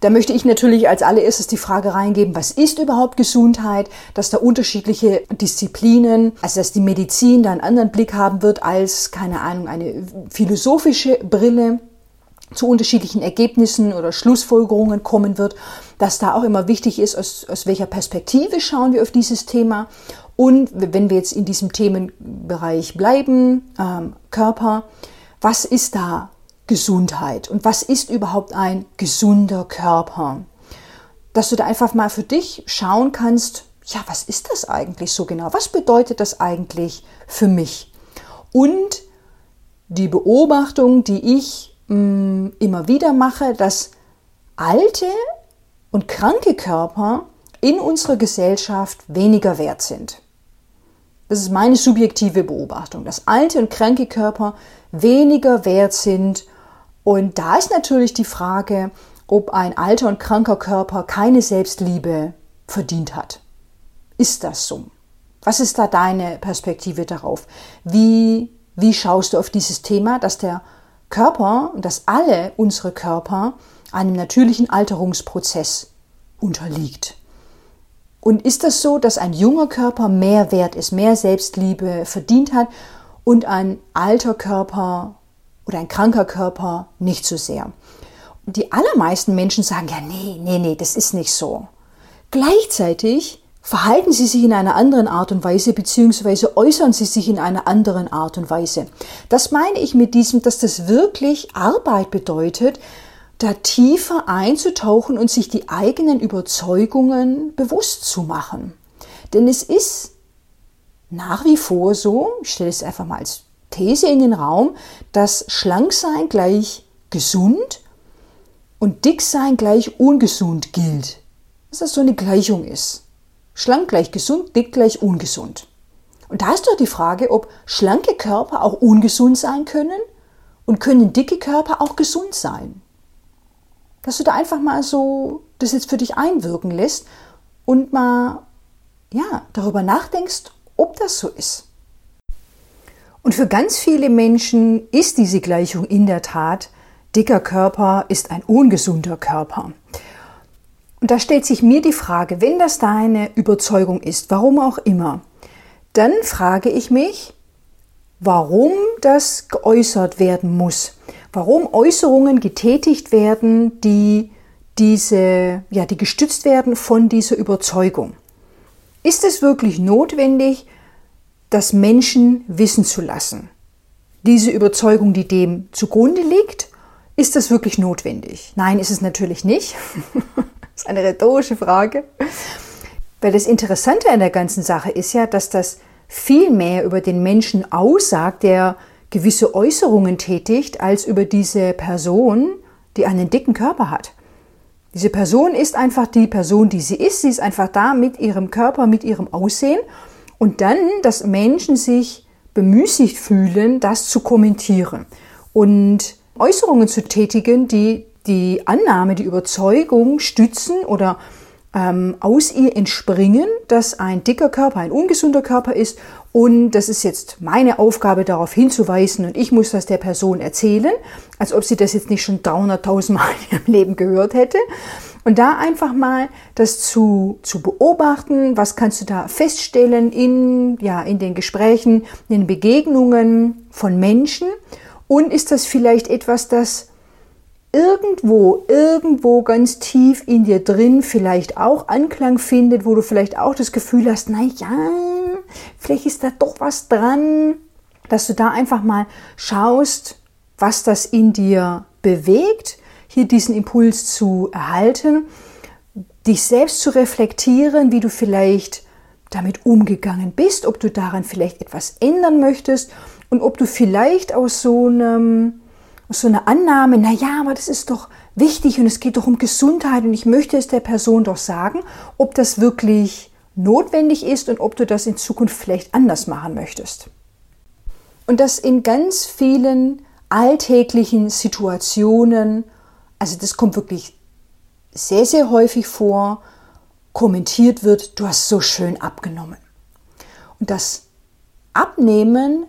Da möchte ich natürlich als allererstes die Frage reingeben, was ist überhaupt Gesundheit, dass da unterschiedliche Disziplinen, also dass die Medizin da einen anderen Blick haben wird als, keine Ahnung, eine philosophische Brille zu unterschiedlichen Ergebnissen oder Schlussfolgerungen kommen wird, dass da auch immer wichtig ist, aus, aus welcher Perspektive schauen wir auf dieses Thema. Und wenn wir jetzt in diesem Themenbereich bleiben, ähm, Körper, was ist da Gesundheit und was ist überhaupt ein gesunder Körper? Dass du da einfach mal für dich schauen kannst, ja, was ist das eigentlich so genau? Was bedeutet das eigentlich für mich? Und die Beobachtung, die ich mh, mm, immer wieder mache, dass alte und kranke Körper in unserer Gesellschaft weniger wert sind. Das ist meine subjektive Beobachtung, dass alte und kranke Körper weniger wert sind und da ist natürlich die Frage, ob ein alter und kranker Körper keine Selbstliebe verdient hat. Ist das so? Was ist da deine Perspektive darauf? Wie, wie schaust du auf dieses Thema, dass der Körper dass alle unsere Körper einem natürlichen Alterungsprozess unterliegt? Und ist das so, dass ein junger Körper mehr wert ist, mehr Selbstliebe verdient hat und ein alter Körper oder ein kranker Körper nicht so sehr. Die allermeisten Menschen sagen, ja, nee, nee, nee, das ist nicht so. Gleichzeitig verhalten sie sich in einer anderen Art und Weise, beziehungsweise äußern sie sich in einer anderen Art und Weise. Das meine ich mit diesem, dass das wirklich Arbeit bedeutet, da tiefer einzutauchen und sich die eigenen Überzeugungen bewusst zu machen. Denn es ist nach wie vor so, ich stelle es einfach mal als These in den Raum, dass Schlanksein gleich gesund und dick sein gleich ungesund gilt. Dass das so eine Gleichung ist. Schlank gleich gesund, dick gleich ungesund. Und da ist doch die Frage, ob schlanke Körper auch ungesund sein können und können dicke Körper auch gesund sein. Dass du da einfach mal so das jetzt für dich einwirken lässt und mal ja, darüber nachdenkst, ob das so ist. Und für ganz viele Menschen ist diese Gleichung in der Tat, dicker Körper ist ein ungesunder Körper. Und da stellt sich mir die Frage, wenn das deine Überzeugung ist, warum auch immer, dann frage ich mich, warum das geäußert werden muss. Warum Äußerungen getätigt werden, die diese, ja, die gestützt werden von dieser Überzeugung. Ist es wirklich notwendig, das Menschen wissen zu lassen? Diese Überzeugung, die dem zugrunde liegt, ist das wirklich notwendig? Nein, ist es natürlich nicht. ist eine rhetorische Frage. Weil das Interessante an der ganzen Sache ist ja, dass das viel mehr über den Menschen aussagt, der gewisse Äußerungen tätigt, als über diese Person, die einen dicken Körper hat. Diese Person ist einfach die Person, die sie ist. Sie ist einfach da mit ihrem Körper, mit ihrem Aussehen. Und dann, dass Menschen sich bemüßigt fühlen, das zu kommentieren und Äußerungen zu tätigen, die die Annahme, die Überzeugung stützen oder ähm, aus ihr entspringen, dass ein dicker Körper ein ungesunder Körper ist. Und das ist jetzt meine Aufgabe, darauf hinzuweisen. Und ich muss das der Person erzählen, als ob sie das jetzt nicht schon 300.000 Mal in ihrem Leben gehört hätte. Und da einfach mal das zu, zu beobachten, was kannst du da feststellen in, ja, in den Gesprächen, in den Begegnungen von Menschen? Und ist das vielleicht etwas, das irgendwo, irgendwo ganz tief in dir drin vielleicht auch Anklang findet, wo du vielleicht auch das Gefühl hast, na ja, vielleicht ist da doch was dran, dass du da einfach mal schaust, was das in dir bewegt, hier diesen Impuls zu erhalten, dich selbst zu reflektieren, wie du vielleicht damit umgegangen bist, ob du daran vielleicht etwas ändern möchtest und ob du vielleicht aus so einem so eine Annahme, na ja, aber das ist doch wichtig und es geht doch um Gesundheit und ich möchte es der Person doch sagen, ob das wirklich notwendig ist und ob du das in Zukunft vielleicht anders machen möchtest. Und das in ganz vielen alltäglichen Situationen, also das kommt wirklich sehr, sehr häufig vor, kommentiert wird, du hast so schön abgenommen. Und das Abnehmen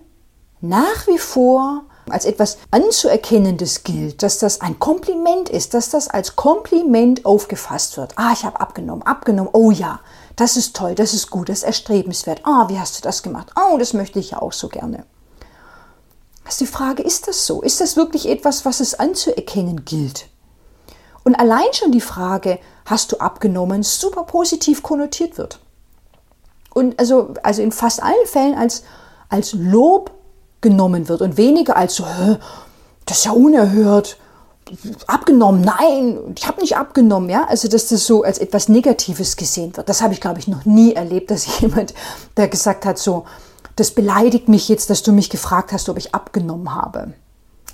nach wie vor als etwas Anzuerkennendes gilt, dass das ein Kompliment ist, dass das als Kompliment aufgefasst wird. Ah, ich habe abgenommen, abgenommen. Oh ja, das ist toll, das ist gut, das ist erstrebenswert. Ah, wie hast du das gemacht? Oh, das möchte ich ja auch so gerne. Ist die Frage, ist das so? Ist das wirklich etwas, was es anzuerkennen gilt? Und allein schon die Frage, hast du abgenommen, super positiv konnotiert wird. Und also, also in fast allen Fällen als, als Lob genommen wird und weniger als so, das ist ja unerhört, abgenommen, nein, ich habe nicht abgenommen, ja, also dass das so als etwas Negatives gesehen wird. Das habe ich, glaube ich, noch nie erlebt, dass jemand, der gesagt hat, so, das beleidigt mich jetzt, dass du mich gefragt hast, ob ich abgenommen habe.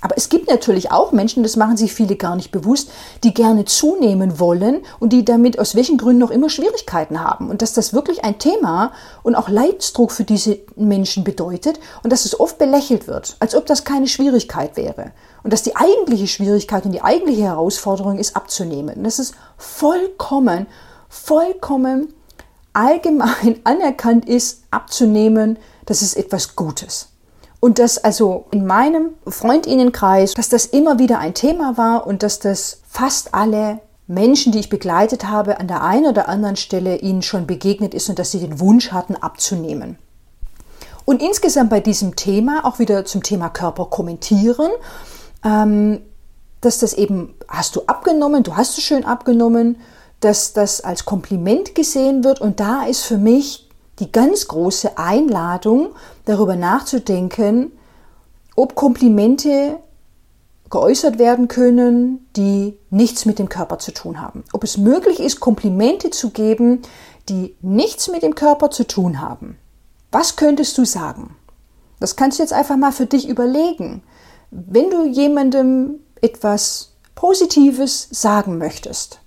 Aber es gibt natürlich auch Menschen, das machen sich viele gar nicht bewusst, die gerne zunehmen wollen und die damit aus welchen Gründen noch immer Schwierigkeiten haben. Und dass das wirklich ein Thema und auch Leidensdruck für diese Menschen bedeutet und dass es oft belächelt wird, als ob das keine Schwierigkeit wäre. Und dass die eigentliche Schwierigkeit und die eigentliche Herausforderung ist abzunehmen. Und das ist vollkommen, vollkommen allgemein anerkannt ist, abzunehmen, das ist etwas Gutes. Und dass also in meinem Freundinnenkreis, dass das immer wieder ein Thema war und dass das fast alle Menschen, die ich begleitet habe, an der einen oder anderen Stelle ihnen schon begegnet ist und dass sie den Wunsch hatten, abzunehmen. Und insgesamt bei diesem Thema, auch wieder zum Thema Körper kommentieren, ähm, dass das eben, hast du abgenommen, du hast es schön abgenommen, dass das als Kompliment gesehen wird. Und da ist für mich die ganz große Einladung, darüber nachzudenken, ob Komplimente geäußert werden können, die nichts mit dem Körper zu tun haben. Ob es möglich ist, Komplimente zu geben, die nichts mit dem Körper zu tun haben. Was könntest du sagen? Das kannst du jetzt einfach mal für dich überlegen. Wenn du jemandem etwas Positives sagen möchtest.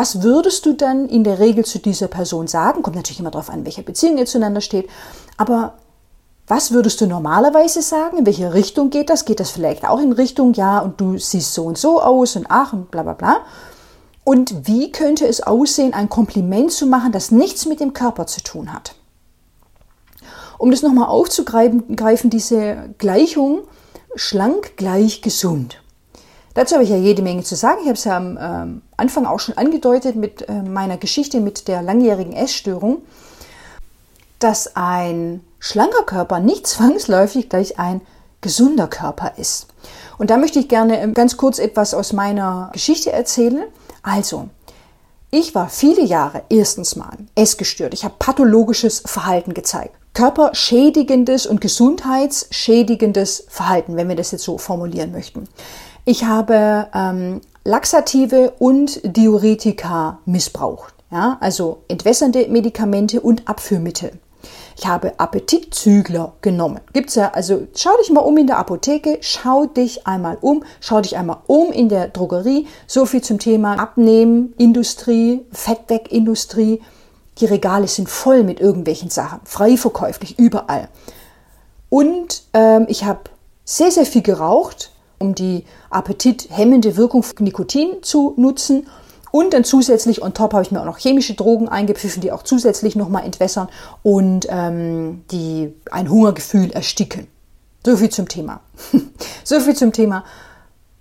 Was würdest du dann in der Regel zu dieser Person sagen? Kommt natürlich immer darauf an, welche Beziehung ihr zueinander steht. Aber was würdest du normalerweise sagen? In welche Richtung geht das? Geht das vielleicht auch in Richtung, ja, und du siehst so und so aus und ach und bla bla bla? Und wie könnte es aussehen, ein Kompliment zu machen, das nichts mit dem Körper zu tun hat? Um das nochmal aufzugreifen, diese Gleichung, schlank gleich gesund. Dazu habe ich ja jede Menge zu sagen. Ich habe es ja am ähm, Anfang auch schon angedeutet mit äh, meiner Geschichte mit der langjährigen Essstörung, dass ein schlanker Körper nicht zwangsläufig gleich ein gesunder Körper ist. Und da möchte ich gerne ähm, ganz kurz etwas aus meiner Geschichte erzählen. Also, ich war viele Jahre erstens mal essgestört. Ich habe pathologisches Verhalten gezeigt. Körperschädigendes und gesundheitsschädigendes Verhalten, wenn wir das jetzt so formulieren möchten. Ich habe ähm, Laxative und Diuretika missbraucht. Ja, also entwässernde Medikamente und Abführmittel. Ich habe Appetitzügler genommen. Gibt's ja, also schau dich mal um in der Apotheke, schau dich einmal um, schau dich einmal um in der Drogerie. So viel zum Thema Abnehmen, Industrie, Fettwegindustrie. Die Regale sind voll mit irgendwelchen Sachen, frei verkäuflich, überall. Und ähm, ich habe sehr, sehr viel geraucht, um die appetithemmende Wirkung von Nikotin zu nutzen und dann zusätzlich on top habe ich mir auch noch chemische Drogen eingepfiffen, die auch zusätzlich nochmal entwässern und ähm, die ein Hungergefühl ersticken. So viel zum Thema. so viel zum Thema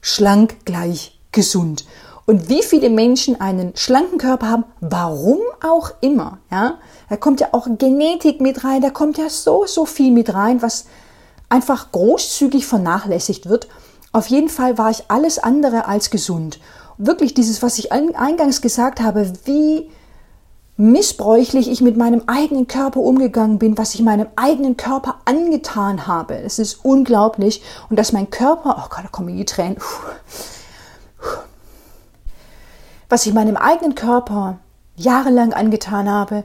schlank gleich gesund. Und wie viele Menschen einen schlanken Körper haben, warum auch immer, ja, da kommt ja auch Genetik mit rein, da kommt ja so, so viel mit rein, was einfach großzügig vernachlässigt wird. Auf jeden Fall war ich alles andere als gesund wirklich dieses, was ich eingangs gesagt habe, wie missbräuchlich ich mit meinem eigenen Körper umgegangen bin, was ich meinem eigenen Körper angetan habe. Es ist unglaublich. Und dass mein Körper, oh Gott, da kommen die Tränen. Was ich meinem eigenen Körper jahrelang angetan habe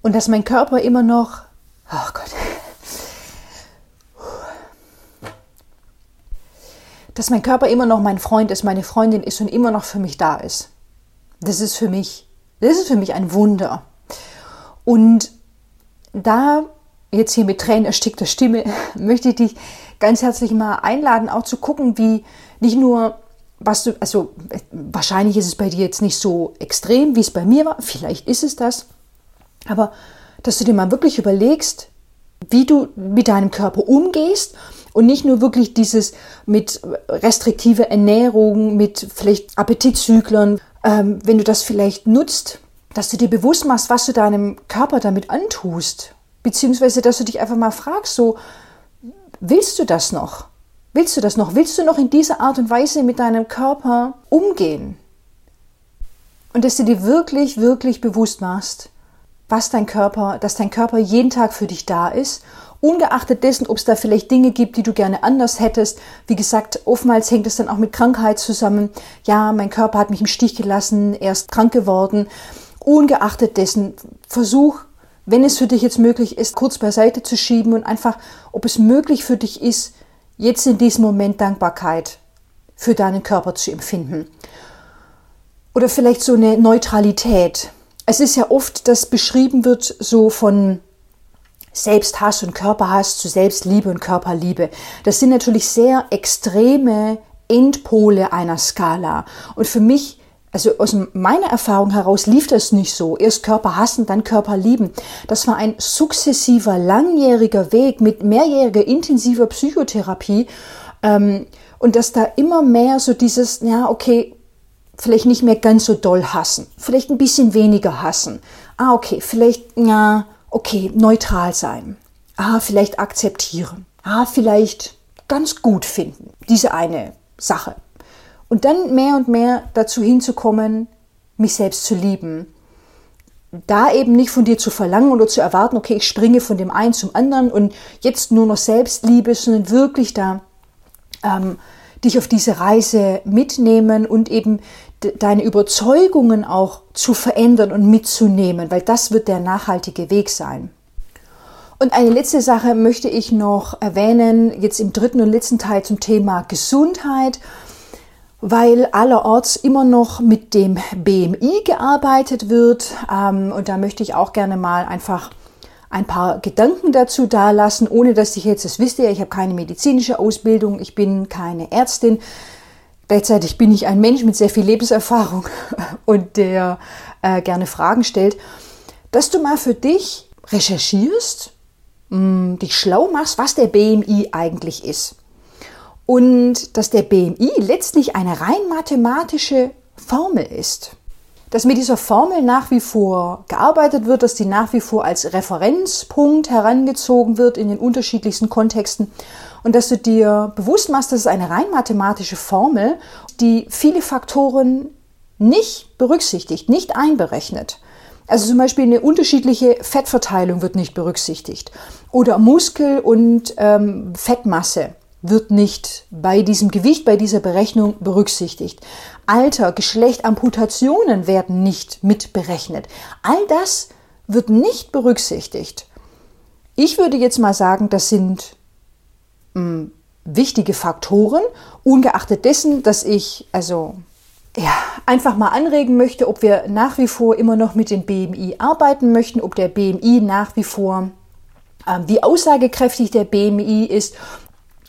und dass mein Körper immer noch, oh Gott, dass mein Körper immer noch mein Freund ist, meine Freundin ist und immer noch für mich da ist. Das ist für mich, das ist für mich ein Wunder. Und da jetzt hier mit Tränen erstickter Stimme möchte ich dich ganz herzlich mal einladen, auch zu gucken, wie nicht nur was du, also wahrscheinlich ist es bei dir jetzt nicht so extrem, wie es bei mir war, vielleicht ist es das, aber dass du dir mal wirklich überlegst, wie du mit deinem Körper umgehst und nicht nur wirklich dieses mit restriktiver Ernährung, mit vielleicht Appetitzyklern, ähm, wenn du das vielleicht nutzt, dass du dir bewusst machst, was du deinem Körper damit antust. Beziehungsweise, dass du dich einfach mal fragst, so, willst du das noch? Willst du das noch? Willst du noch in dieser Art und Weise mit deinem Körper umgehen? Und dass du dir wirklich, wirklich bewusst machst, was dein Körper, dass dein Körper jeden Tag für dich da ist Ungeachtet dessen, ob es da vielleicht Dinge gibt, die du gerne anders hättest. Wie gesagt, oftmals hängt es dann auch mit Krankheit zusammen. Ja, mein Körper hat mich im Stich gelassen, er ist krank geworden. Ungeachtet dessen, versuch, wenn es für dich jetzt möglich ist, kurz beiseite zu schieben und einfach, ob es möglich für dich ist, jetzt in diesem Moment Dankbarkeit für deinen Körper zu empfinden. Oder vielleicht so eine Neutralität. Es ist ja oft, dass beschrieben wird, so von Selbsthass und Körperhass zu Selbstliebe und Körperliebe. Das sind natürlich sehr extreme Endpole einer Skala. Und für mich, also aus meiner Erfahrung heraus, lief das nicht so. Erst Körper hassen, dann Körper lieben. Das war ein sukzessiver, langjähriger Weg mit mehrjähriger intensiver Psychotherapie. Ähm, und dass da immer mehr so dieses, ja, okay, vielleicht nicht mehr ganz so doll hassen, vielleicht ein bisschen weniger hassen. Ah, okay, vielleicht, ja, okay, neutral sein. Ah, vielleicht akzeptieren. Ah, vielleicht ganz gut finden. Diese eine Sache. Und dann mehr und mehr dazu hinzukommen, mich selbst zu lieben. Da eben nicht von dir zu verlangen oder zu erwarten, okay, ich springe von dem einen zum anderen und jetzt nur noch Selbstliebe, sondern wirklich da ähm, dich auf diese Reise mitnehmen und eben deine Überzeugungen auch zu verändern und mitzunehmen, weil das wird der nachhaltige Weg sein. Und eine letzte Sache möchte ich noch erwähnen, jetzt im dritten und letzten Teil zum Thema Gesundheit. weil allerorts immer noch mit dem BMI gearbeitet wird. Ähm, und da möchte ich auch gerne mal einfach ein paar Gedanken dazu dalassen, ohne dass ich jetzt, das wisst ihr, ich habe keine medizinische Ausbildung, ich bin keine Ärztin. Gleichzeitig bin ich ein Mensch mit sehr viel Lebenserfahrung und der äh, gerne Fragen stellt, dass du mal für dich recherchierst, mh, mm, dich schlau machst, was der BMI eigentlich ist. Und dass der BMI letztlich eine rein mathematische Formel ist. Dass mit dieser Formel nach wie vor gearbeitet wird, dass die nach wie vor als Referenzpunkt herangezogen wird in den unterschiedlichsten Kontexten und dass du dir bewusst machst, dass es eine rein mathematische Formel, die viele Faktoren nicht berücksichtigt, nicht einberechnet. Also zum Beispiel eine unterschiedliche Fettverteilung wird nicht berücksichtigt oder Muskel- und ähm, Fettmasse wird nicht bei diesem Gewicht, bei dieser Berechnung berücksichtigt. Alter, Geschlecht, Amputationen werden nicht mitberechnet. All das wird nicht berücksichtigt. Ich würde jetzt mal sagen, das sind mh, hm, wichtige Faktoren, ungeachtet dessen, dass ich also ja, einfach mal anregen möchte, ob wir nach wie vor immer noch mit dem BMI arbeiten möchten, ob der BMI nach wie vor äh, wie aussagekräftig der BMI ist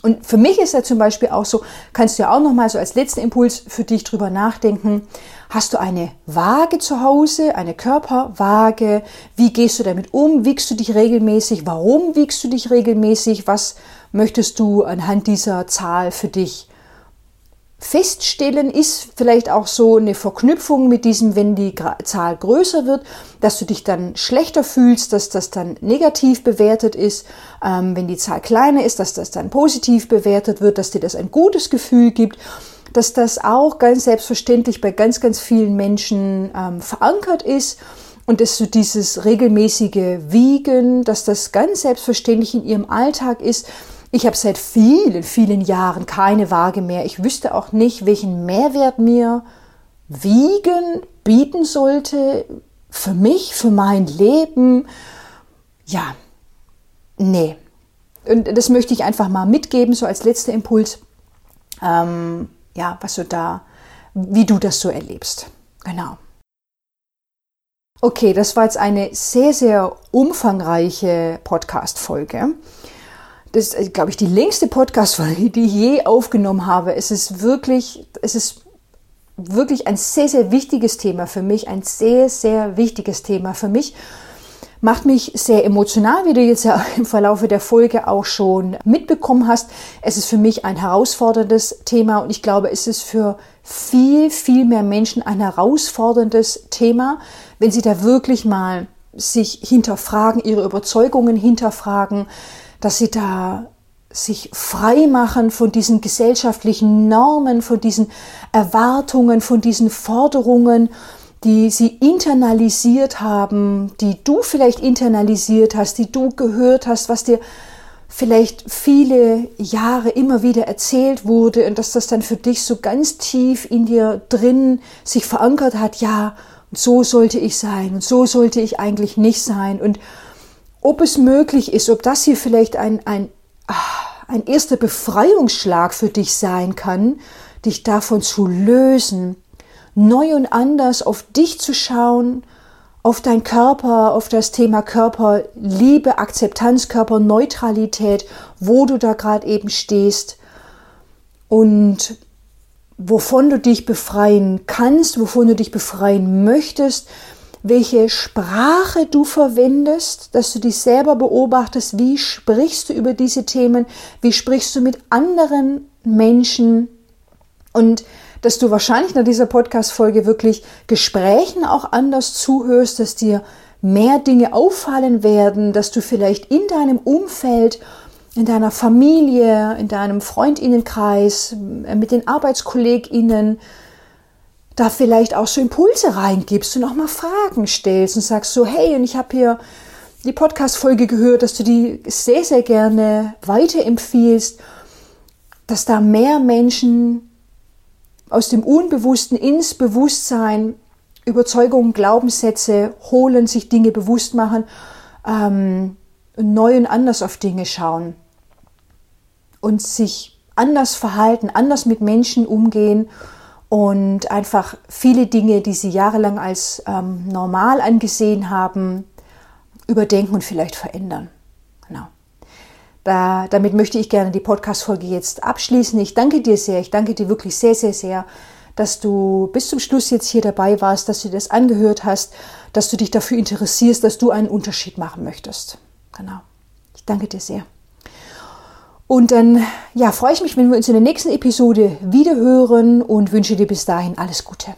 und für mich ist ja zum Beispiel auch so, kannst du ja auch nochmal so als letzten Impuls für dich drüber nachdenken. Hast du eine Waage zu Hause, eine Körperwaage? Wie gehst du damit um? Wiegst du dich regelmäßig? Warum wiegst du dich regelmäßig? Was möchtest du anhand dieser Zahl für dich feststellen, ist vielleicht auch so eine Verknüpfung mit diesem, wenn die Zahl größer wird, dass du dich dann schlechter fühlst, dass das dann negativ bewertet ist. Ähm, wenn die Zahl kleiner ist, dass das dann positiv bewertet wird, dass dir das ein gutes Gefühl gibt dass das auch ganz selbstverständlich bei ganz, ganz vielen Menschen ähm, verankert ist und dass so dieses regelmäßige Wiegen, dass das ganz selbstverständlich in ihrem Alltag ist, ich habe seit vielen, vielen Jahren keine Waage mehr. Ich wüsste auch nicht, welchen Mehrwert mir Wiegen bieten sollte für mich, für mein Leben. Ja, nee. Und das möchte ich einfach mal mitgeben, so als letzter Impuls. Ähm, ja, was du da, wie du das so erlebst. Genau. Okay, das war jetzt eine sehr, sehr umfangreiche Podcast-Folge. Das ist, äh, glaube ich, die längste Podcast-Folge, die ich je aufgenommen habe. Es ist wirklich, es ist wirklich ein sehr, sehr wichtiges Thema für mich, ein sehr, sehr wichtiges Thema für mich. Macht mich sehr emotional, wie du jetzt ja im Verlauf der Folge auch schon mitbekommen hast. Es ist für mich ein herausforderndes Thema und ich glaube, es ist für viel, viel mehr Menschen ein herausforderndes Thema, wenn sie da wirklich mal sich hinterfragen, ihre Überzeugungen hinterfragen, dass sie da sich frei machen von diesen gesellschaftlichen Normen, von diesen Erwartungen, von diesen Forderungen, die sie internalisiert haben, die du vielleicht internalisiert hast, die du gehört hast, was dir vielleicht viele Jahre immer wieder erzählt wurde und dass das dann für dich so ganz tief in dir drin sich verankert hat, ja, so sollte ich sein und so sollte ich eigentlich nicht sein. Und ob es möglich ist, ob das hier vielleicht ein, ein, ah, ein erster Befreiungsschlag für dich sein kann, dich davon zu lösen, neu und anders auf dich zu schauen, auf dein Körper, auf das Thema Körper, Liebe, Akzeptanz, Körperneutralität, wo du da gerade eben stehst und wovon du dich befreien kannst, wovon du dich befreien möchtest, welche Sprache du verwendest, dass du dich selber beobachtest, wie sprichst du über diese Themen, wie sprichst du mit anderen Menschen und dass du wahrscheinlich nach dieser Podcast-Folge wirklich Gesprächen auch anders zuhörst, dass dir mehr Dinge auffallen werden, dass du vielleicht in deinem Umfeld, in deiner Familie, in deinem Freundinnenkreis, mit den Arbeitskolleginnen, da vielleicht auch so Impulse reingibst und auch mal Fragen stellst und sagst so, hey, und ich habe hier die Podcast-Folge gehört, dass du die sehr, sehr gerne weiterempfiehlst, dass da mehr Menschen aus dem Unbewussten ins Bewusstsein Überzeugungen, Glaubenssätze holen, sich Dinge bewusst machen, ähm, neu und anders auf Dinge schauen und sich anders verhalten, anders mit Menschen umgehen und einfach viele Dinge, die sie jahrelang als ähm, normal angesehen haben, überdenken und vielleicht verändern. Genau. Da, damit möchte ich gerne die Podcast-Folge jetzt abschließen. Ich danke dir sehr. Ich danke dir wirklich sehr, sehr, sehr, dass du bis zum Schluss jetzt hier dabei warst, dass du das angehört hast, dass du dich dafür interessierst, dass du einen Unterschied machen möchtest. Genau. Ich danke dir sehr. Und dann ja, freue ich mich, wenn wir uns in der nächsten Episode wieder hören und wünsche dir bis dahin alles Gute.